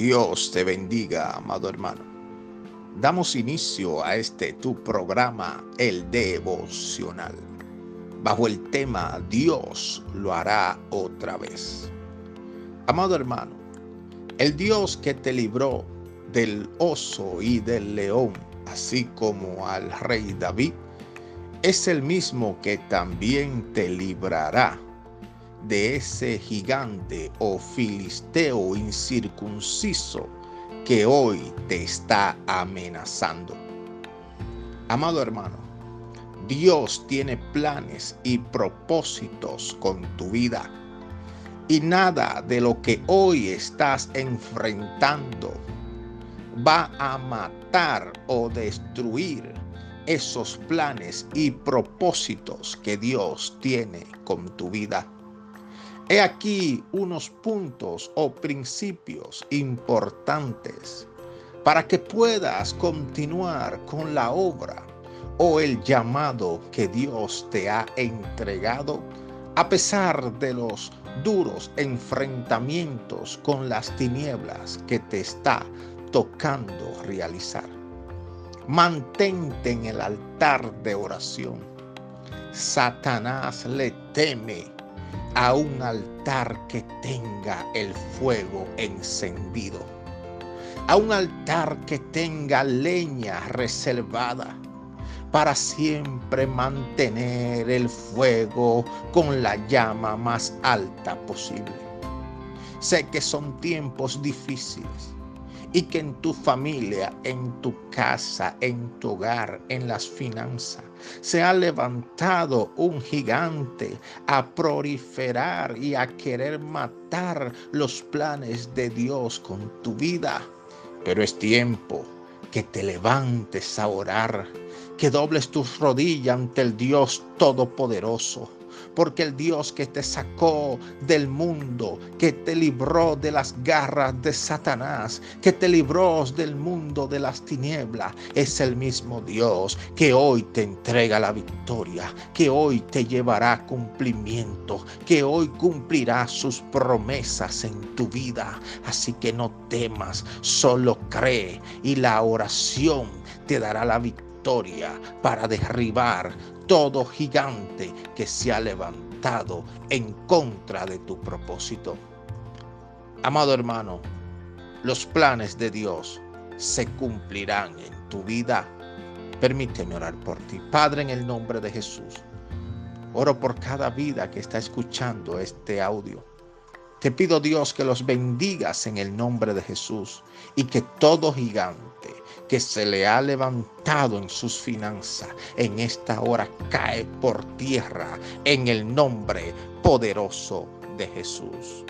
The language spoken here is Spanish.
Dios te bendiga, amado hermano. Damos inicio a este tu programa, el devocional, bajo el tema Dios lo hará otra vez. Amado hermano, el Dios que te libró del oso y del león, así como al rey David, es el mismo que también te librará de ese gigante o filisteo incircunciso que hoy te está amenazando. Amado hermano, Dios tiene planes y propósitos con tu vida. Y nada de lo que hoy estás enfrentando va a matar o destruir esos planes y propósitos que Dios tiene con tu vida. He aquí unos puntos o principios importantes para que puedas continuar con la obra o el llamado que Dios te ha entregado a pesar de los duros enfrentamientos con las tinieblas que te está tocando realizar. Mantente en el altar de oración. Satanás le teme a un altar que tenga el fuego encendido, a un altar que tenga leña reservada para siempre mantener el fuego con la llama más alta posible. Sé que son tiempos difíciles y que en tu familia, en tu casa, en tu hogar, en las finanzas, se ha levantado un gigante a proliferar y a querer matar los planes de Dios con tu vida. Pero es tiempo que te levantes a orar, que dobles tus rodillas ante el Dios Todopoderoso porque el Dios que te sacó del mundo, que te libró de las garras de Satanás, que te libró del mundo de las tinieblas, es el mismo Dios que hoy te entrega la victoria, que hoy te llevará cumplimiento, que hoy cumplirá sus promesas en tu vida. Así que no temas, solo cree y la oración te dará la para derribar todo gigante que se ha levantado en contra de tu propósito. Amado hermano, los planes de Dios se cumplirán en tu vida. Permíteme orar por ti. Padre, en el nombre de Jesús, oro por cada vida que está escuchando este audio. Te pido Dios que los bendigas en el nombre de Jesús y que todo gigante que se le ha levantado en sus finanzas, en esta hora cae por tierra en el nombre poderoso de Jesús.